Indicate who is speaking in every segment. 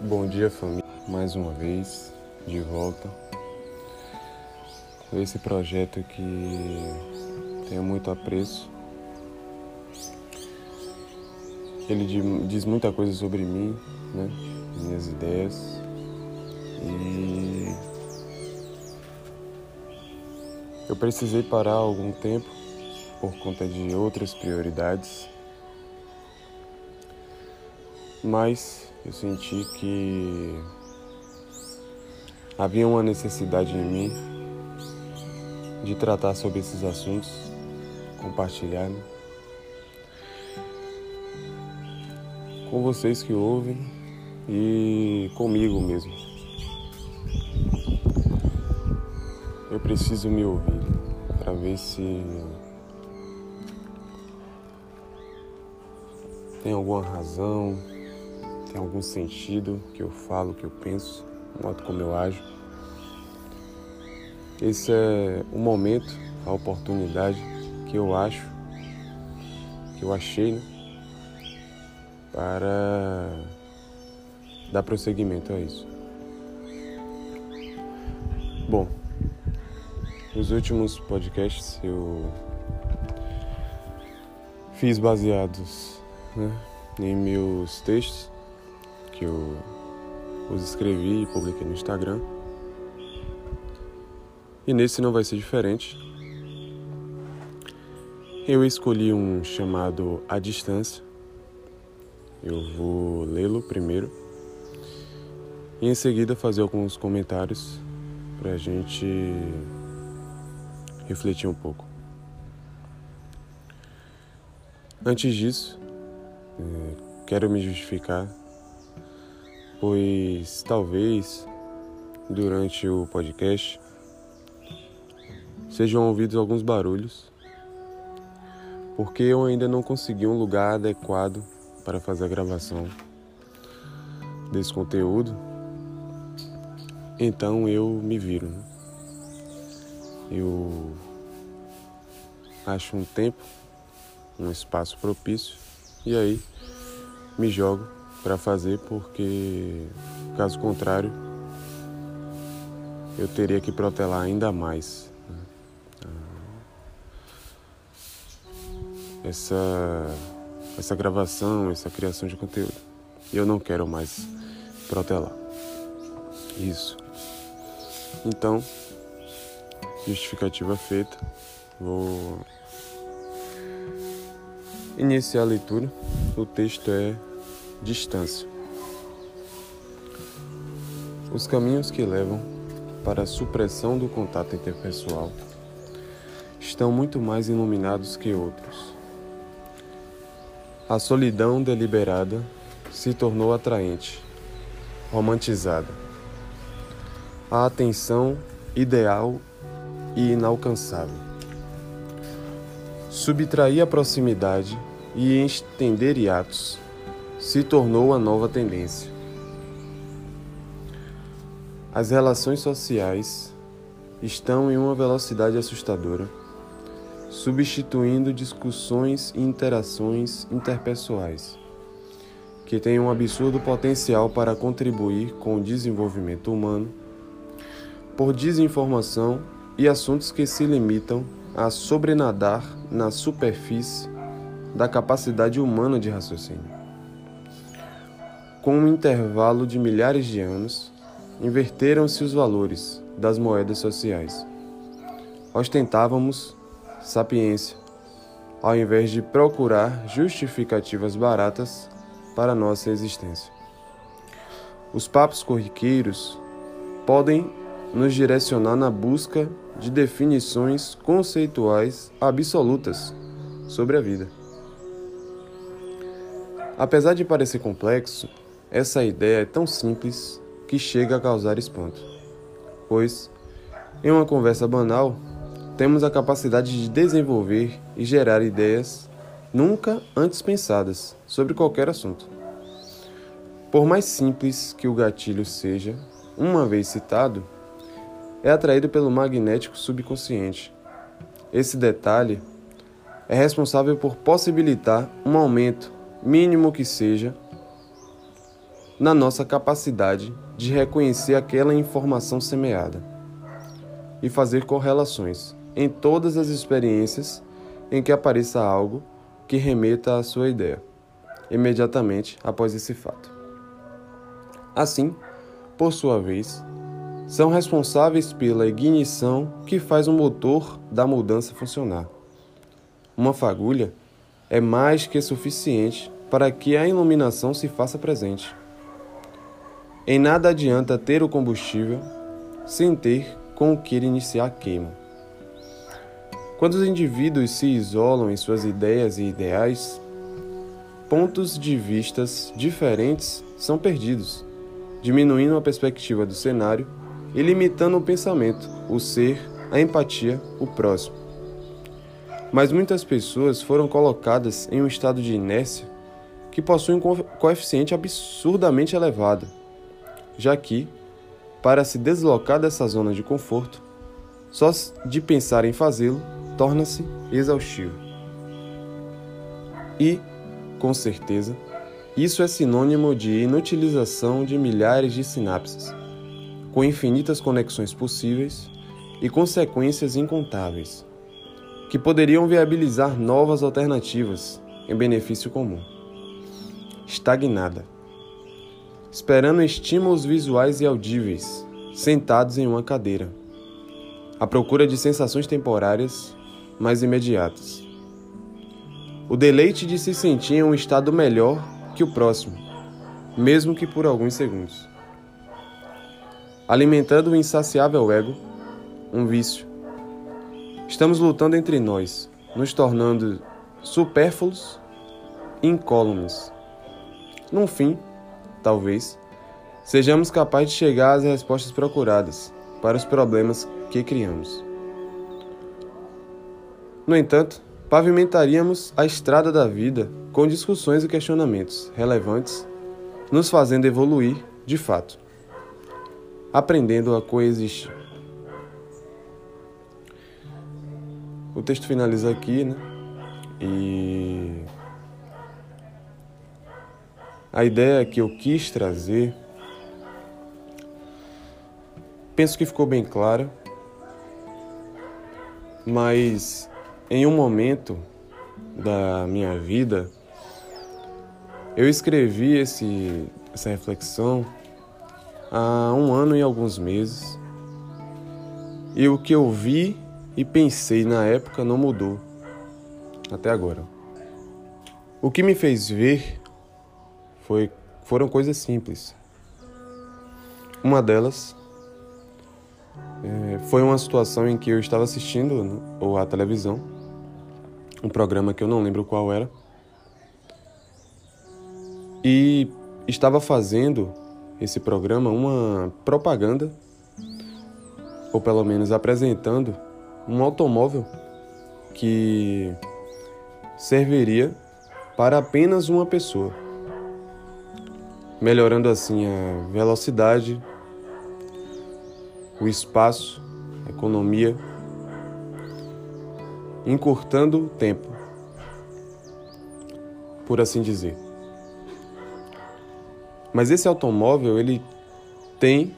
Speaker 1: Bom dia, família. Mais uma vez, de volta. Com esse projeto que tenho muito apreço. Ele diz muita coisa sobre mim, né? Minhas ideias. E eu precisei parar algum tempo por conta de outras prioridades. Mas eu senti que havia uma necessidade em mim de tratar sobre esses assuntos, compartilhar né? com vocês que ouvem e comigo mesmo. Eu preciso me ouvir para ver se tem alguma razão, tem algum sentido que eu falo, que eu penso, o modo como eu ajo. Esse é o momento, a oportunidade que eu acho, que eu achei, né, para dar prosseguimento a isso. Bom, nos últimos podcasts eu fiz baseados né, em meus textos que eu os escrevi e publiquei no Instagram. E nesse não vai ser diferente. Eu escolhi um chamado A Distância. Eu vou lê-lo primeiro e em seguida fazer alguns comentários para a gente refletir um pouco. Antes disso, eh, quero me justificar pois talvez durante o podcast sejam ouvidos alguns barulhos, porque eu ainda não consegui um lugar adequado para fazer a gravação desse conteúdo. Então eu me viro. Né? Eu acho um tempo, um espaço propício e aí me jogo para fazer, porque caso contrário eu teria que protelar ainda mais né? essa, essa gravação, essa criação de conteúdo. E eu não quero mais protelar. Isso. Então, justificativa feita. Vou iniciar a leitura. O texto é Distância. Os caminhos que levam para a supressão do contato interpessoal estão muito mais iluminados que outros. A solidão deliberada se tornou atraente, romantizada. A atenção ideal e inalcançável. Subtrair a proximidade e estender hiatos se tornou a nova tendência. As relações sociais estão em uma velocidade assustadora, substituindo discussões e interações interpessoais, que têm um absurdo potencial para contribuir com o desenvolvimento humano, por desinformação e assuntos que se limitam a sobrenadar na superfície da capacidade humana de raciocínio com um intervalo de milhares de anos, inverteram-se os valores das moedas sociais. Ostentávamos sapiência, ao invés de procurar justificativas baratas para nossa existência. Os papos corriqueiros podem nos direcionar na busca de definições conceituais absolutas sobre a vida. Apesar de parecer complexo, essa ideia é tão simples que chega a causar espanto, pois, em uma conversa banal, temos a capacidade de desenvolver e gerar ideias nunca antes pensadas sobre qualquer assunto. Por mais simples que o gatilho seja, uma vez citado, é atraído pelo magnético subconsciente. Esse detalhe é responsável por possibilitar um aumento, mínimo que seja, na nossa capacidade de reconhecer aquela informação semeada e fazer correlações em todas as experiências em que apareça algo que remeta à sua ideia, imediatamente após esse fato. Assim, por sua vez, são responsáveis pela ignição que faz o motor da mudança funcionar. Uma fagulha é mais que suficiente para que a iluminação se faça presente. Em nada adianta ter o combustível sem ter com o que iniciar a queima. Quando os indivíduos se isolam em suas ideias e ideais, pontos de vistas diferentes são perdidos, diminuindo a perspectiva do cenário e limitando o pensamento, o ser, a empatia, o próximo. Mas muitas pessoas foram colocadas em um estado de inércia que possui um coeficiente absurdamente elevado, já que, para se deslocar dessa zona de conforto, só de pensar em fazê-lo torna-se exaustivo. E, com certeza, isso é sinônimo de inutilização de milhares de sinapses com infinitas conexões possíveis e consequências incontáveis, que poderiam viabilizar novas alternativas em benefício comum. Estagnada, esperando estímulos visuais e audíveis, sentados em uma cadeira, à procura de sensações temporárias mais imediatas. O deleite de se sentir em um estado melhor que o próximo, mesmo que por alguns segundos alimentando o insaciável ego, um vício. Estamos lutando entre nós, nos tornando supérfluos e incólumes. No fim, talvez, sejamos capazes de chegar às respostas procuradas para os problemas que criamos. No entanto, pavimentaríamos a estrada da vida com discussões e questionamentos relevantes, nos fazendo evoluir de fato aprendendo a coexistir. O texto finaliza aqui, né? E a ideia que eu quis trazer, penso que ficou bem clara, mas em um momento da minha vida, eu escrevi esse, essa reflexão há um ano e alguns meses. E o que eu vi e pensei na época não mudou até agora. O que me fez ver foi, foram coisas simples. Uma delas é, foi uma situação em que eu estava assistindo né, ou a televisão, um programa que eu não lembro qual era, e estava fazendo esse programa uma propaganda, ou pelo menos apresentando um automóvel que serviria para apenas uma pessoa, melhorando assim a velocidade, o espaço, a economia, encurtando o tempo, por assim dizer. Mas esse automóvel ele tem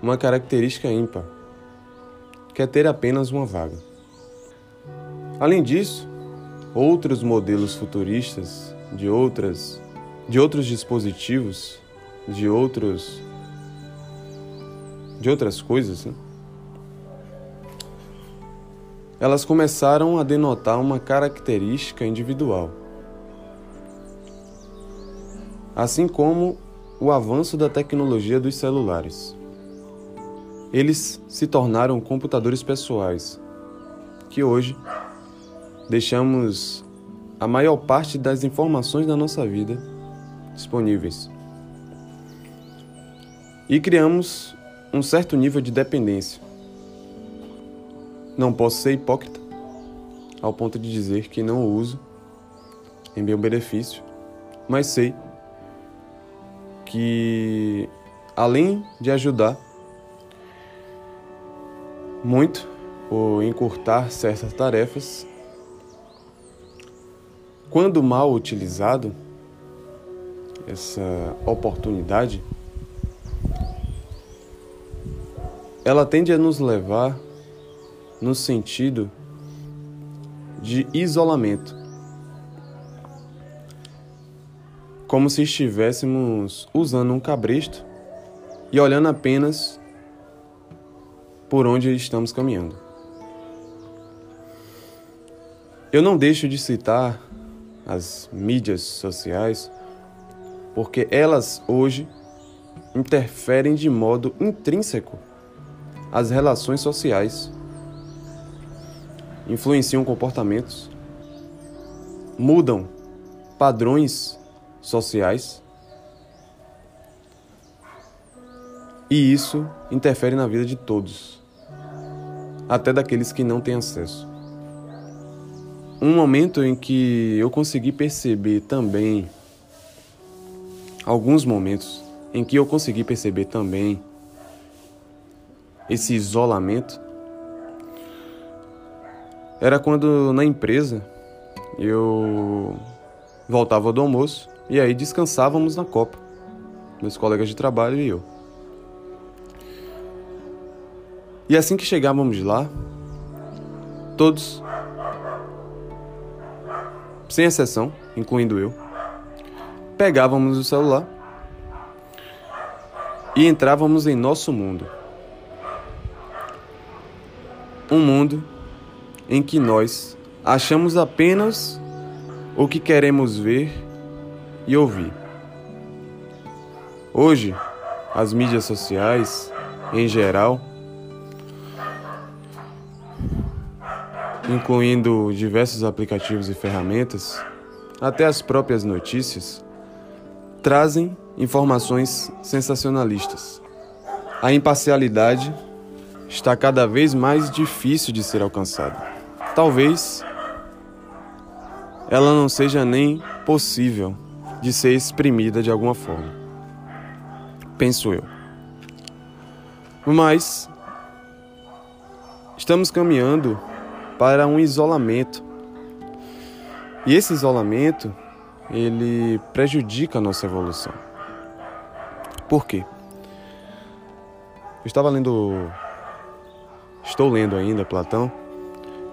Speaker 1: uma característica ímpar, que é ter apenas uma vaga. Além disso, outros modelos futuristas de outras de outros dispositivos, de outros de outras coisas, né? elas começaram a denotar uma característica individual assim como o avanço da tecnologia dos celulares. Eles se tornaram computadores pessoais, que hoje deixamos a maior parte das informações da nossa vida disponíveis. E criamos um certo nível de dependência. Não posso ser hipócrita ao ponto de dizer que não o uso em meu benefício, mas sei que, além de ajudar muito ou encurtar certas tarefas, quando mal utilizado, essa oportunidade, ela tende a nos levar no sentido de isolamento. Como se estivéssemos usando um cabresto e olhando apenas por onde estamos caminhando. Eu não deixo de citar as mídias sociais porque elas hoje interferem de modo intrínseco as relações sociais, influenciam comportamentos, mudam padrões sociais e isso interfere na vida de todos, até daqueles que não têm acesso. Um momento em que eu consegui perceber também alguns momentos em que eu consegui perceber também esse isolamento era quando na empresa eu voltava do almoço e aí descansávamos na copa, meus colegas de trabalho e eu. E assim que chegávamos lá, todos sem exceção, incluindo eu, pegávamos o celular e entrávamos em nosso mundo. Um mundo em que nós achamos apenas o que queremos ver e ouvir. Hoje, as mídias sociais, em geral, incluindo diversos aplicativos e ferramentas, até as próprias notícias, trazem informações sensacionalistas. A imparcialidade está cada vez mais difícil de ser alcançada. Talvez ela não seja nem possível de ser exprimida de alguma forma. Penso eu. Mas estamos caminhando para um isolamento. E esse isolamento, ele prejudica a nossa evolução. Por quê? Eu estava lendo estou lendo ainda Platão,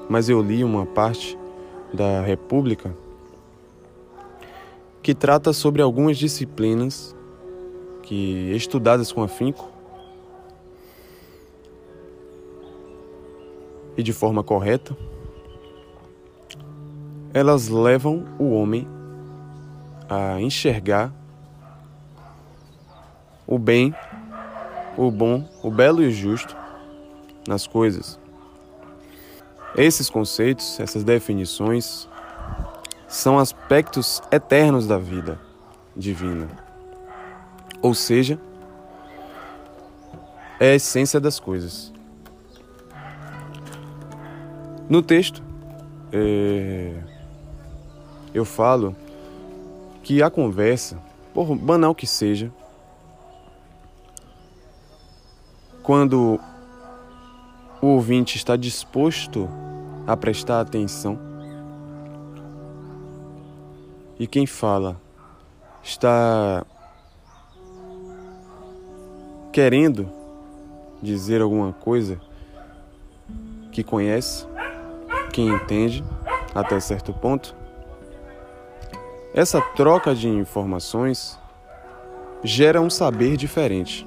Speaker 1: mas eu li uma parte da República que trata sobre algumas disciplinas que estudadas com afinco e de forma correta, elas levam o homem a enxergar o bem, o bom, o belo e o justo nas coisas. Esses conceitos, essas definições, são aspectos eternos da vida divina. Ou seja, é a essência das coisas. No texto, é, eu falo que a conversa, por banal que seja, quando o ouvinte está disposto a prestar atenção e quem fala está querendo dizer alguma coisa que conhece, quem entende até certo ponto. Essa troca de informações gera um saber diferente.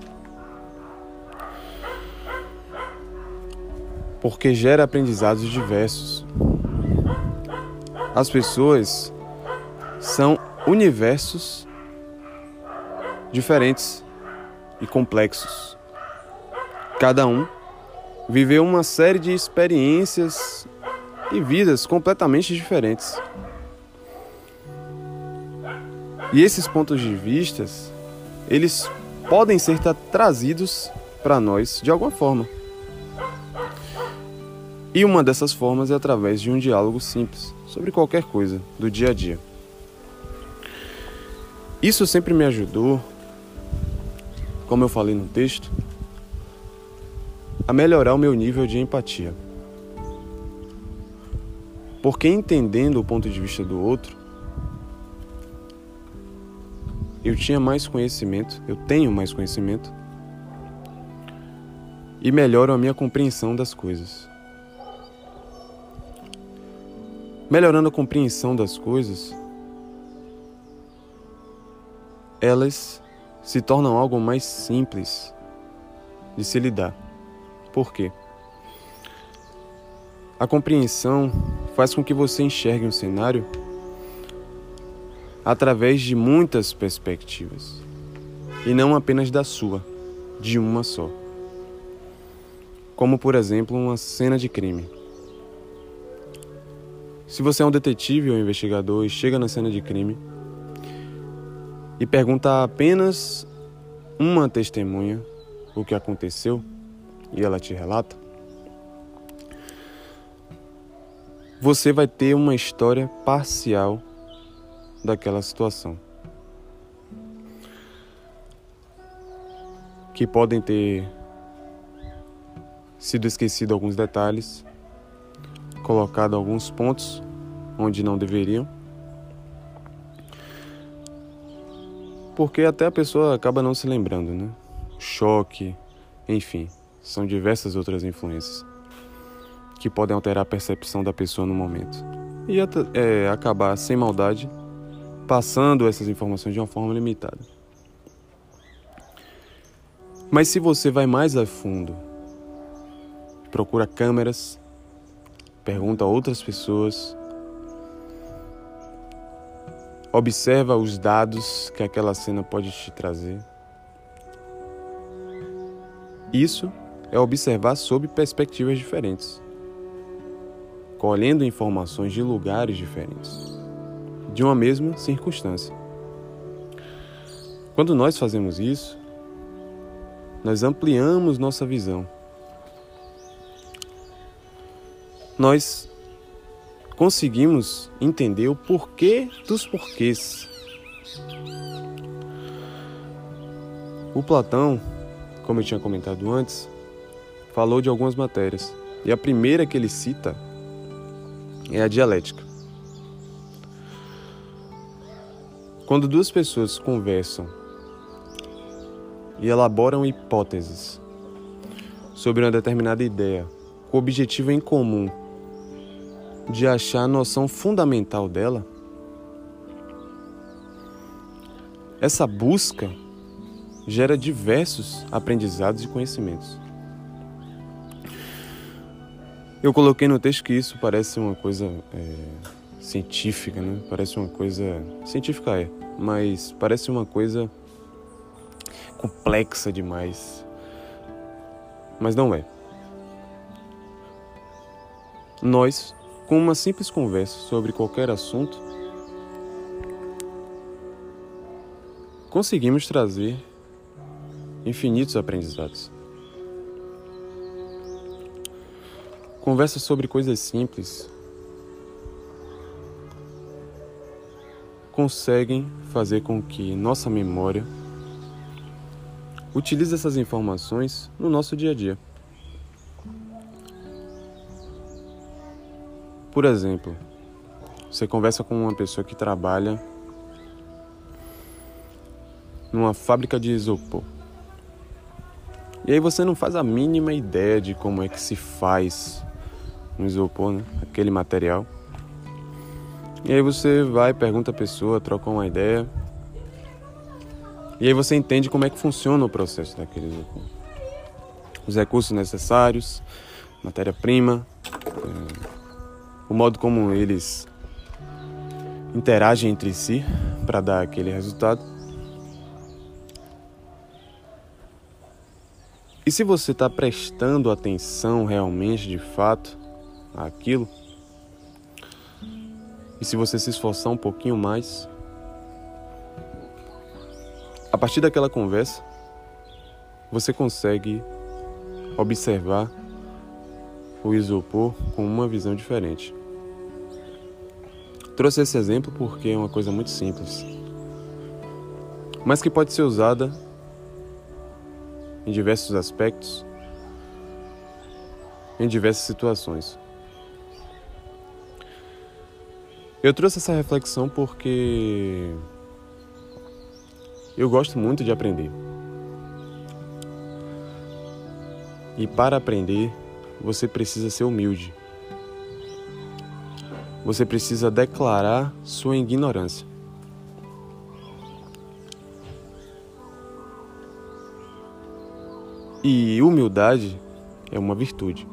Speaker 1: Porque gera aprendizados diversos. As pessoas são universos diferentes e complexos. Cada um viveu uma série de experiências e vidas completamente diferentes. E esses pontos de vistas, eles podem ser trazidos para nós de alguma forma. E uma dessas formas é através de um diálogo simples sobre qualquer coisa do dia a dia. Isso sempre me ajudou, como eu falei no texto, a melhorar o meu nível de empatia. Porque entendendo o ponto de vista do outro, eu tinha mais conhecimento, eu tenho mais conhecimento e melhoro a minha compreensão das coisas. Melhorando a compreensão das coisas, elas se tornam algo mais simples de se lidar. Por quê? A compreensão faz com que você enxergue um cenário através de muitas perspectivas e não apenas da sua, de uma só. Como, por exemplo, uma cena de crime. Se você é um detetive ou investigador e chega na cena de crime e pergunta apenas uma testemunha o que aconteceu e ela te relata, você vai ter uma história parcial daquela situação. Que podem ter sido esquecido alguns detalhes, colocado alguns pontos onde não deveriam. Porque até a pessoa acaba não se lembrando, né? Choque, enfim, são diversas outras influências que podem alterar a percepção da pessoa no momento. E é, acabar sem maldade, passando essas informações de uma forma limitada. Mas se você vai mais a fundo, procura câmeras, pergunta a outras pessoas, observa os dados que aquela cena pode te trazer. Isso é observar sob perspectivas diferentes colhendo informações de lugares diferentes, de uma mesma circunstância. Quando nós fazemos isso, nós ampliamos nossa visão. Nós conseguimos entender o porquê dos porquês. O Platão, como eu tinha comentado antes, falou de algumas matérias. E a primeira que ele cita é a dialética. Quando duas pessoas conversam e elaboram hipóteses sobre uma determinada ideia, com o objetivo em comum de achar a noção fundamental dela, essa busca gera diversos aprendizados e conhecimentos. Eu coloquei no texto que isso parece uma coisa é, científica, né? Parece uma coisa. Científica é, mas parece uma coisa complexa demais. Mas não é. Nós, com uma simples conversa sobre qualquer assunto, conseguimos trazer infinitos aprendizados. Conversa sobre coisas simples conseguem fazer com que nossa memória utilize essas informações no nosso dia a dia. Por exemplo, você conversa com uma pessoa que trabalha numa fábrica de isopor. E aí você não faz a mínima ideia de como é que se faz um isopor, né? aquele material. E aí você vai, pergunta a pessoa, troca uma ideia. E aí você entende como é que funciona o processo daquele isopor. Os recursos necessários, matéria-prima, é, o modo como eles interagem entre si para dar aquele resultado. E se você está prestando atenção realmente, de fato, aquilo. E se você se esforçar um pouquinho mais, a partir daquela conversa, você consegue observar o isopor com uma visão diferente. Trouxe esse exemplo porque é uma coisa muito simples, mas que pode ser usada em diversos aspectos, em diversas situações. Eu trouxe essa reflexão porque Eu gosto muito de aprender. E para aprender, você precisa ser humilde. Você precisa declarar sua ignorância. E humildade é uma virtude.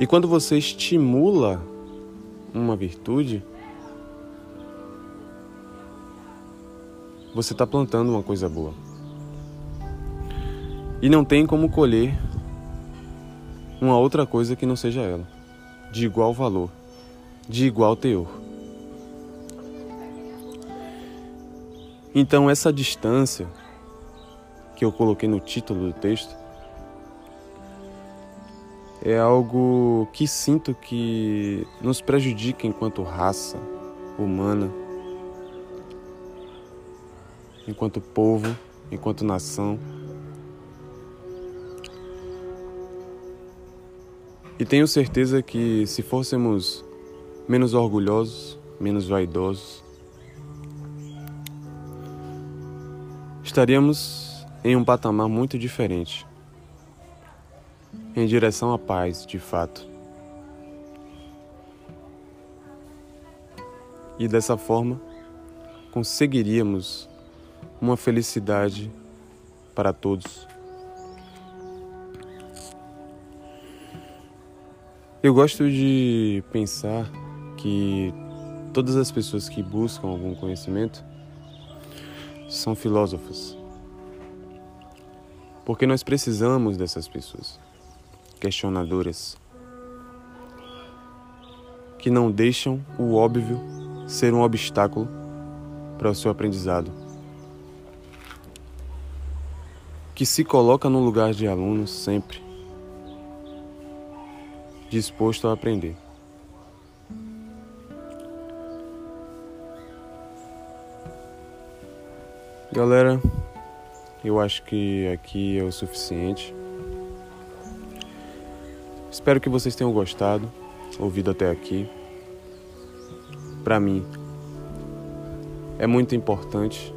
Speaker 1: E quando você estimula uma virtude, você está plantando uma coisa boa. E não tem como colher uma outra coisa que não seja ela, de igual valor, de igual teor. Então, essa distância que eu coloquei no título do texto é algo que sinto que nos prejudica enquanto raça humana, enquanto povo, enquanto nação. E tenho certeza que se fôssemos menos orgulhosos, menos vaidosos, estaríamos em um patamar muito diferente, em direção à paz, de fato. E dessa forma, conseguiríamos uma felicidade para todos. Eu gosto de pensar que todas as pessoas que buscam algum conhecimento são filósofos. Porque nós precisamos dessas pessoas, questionadoras, que não deixam o óbvio ser um obstáculo para o seu aprendizado. Que se coloca no lugar de aluno sempre disposto a aprender. Galera, eu acho que aqui é o suficiente. Espero que vocês tenham gostado, ouvido até aqui. Para mim, é muito importante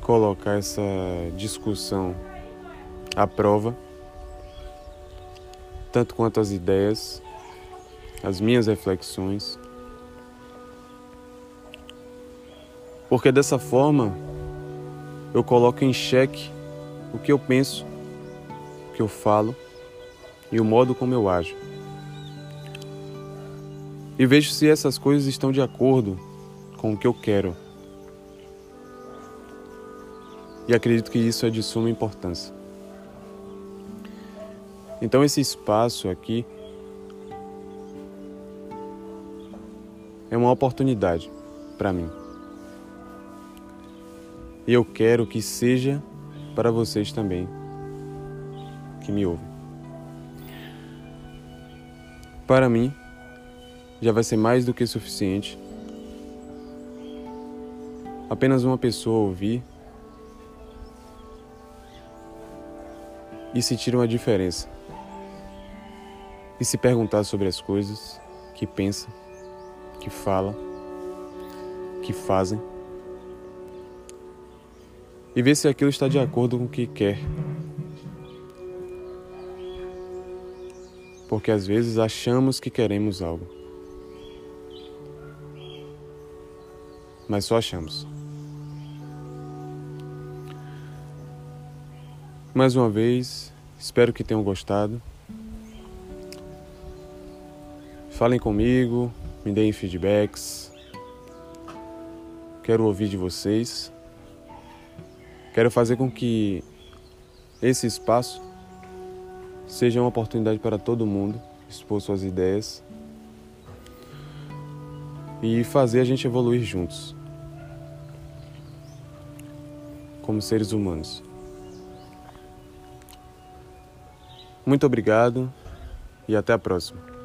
Speaker 1: colocar essa discussão à prova tanto quanto as ideias, as minhas reflexões. Porque dessa forma eu coloco em xeque o que eu penso, o que eu falo e o modo como eu ajo. E vejo se essas coisas estão de acordo com o que eu quero. E acredito que isso é de suma importância. Então, esse espaço aqui é uma oportunidade para mim. E eu quero que seja para vocês também que me ouvem. Para mim, já vai ser mais do que suficiente. Apenas uma pessoa ouvir e sentir uma diferença. E se perguntar sobre as coisas que pensa, que fala, que fazem. E ver se aquilo está de acordo com o que quer. Porque às vezes achamos que queremos algo, mas só achamos. Mais uma vez, espero que tenham gostado. Falem comigo, me deem feedbacks. Quero ouvir de vocês. Quero fazer com que esse espaço seja uma oportunidade para todo mundo expor suas ideias e fazer a gente evoluir juntos, como seres humanos. Muito obrigado e até a próxima.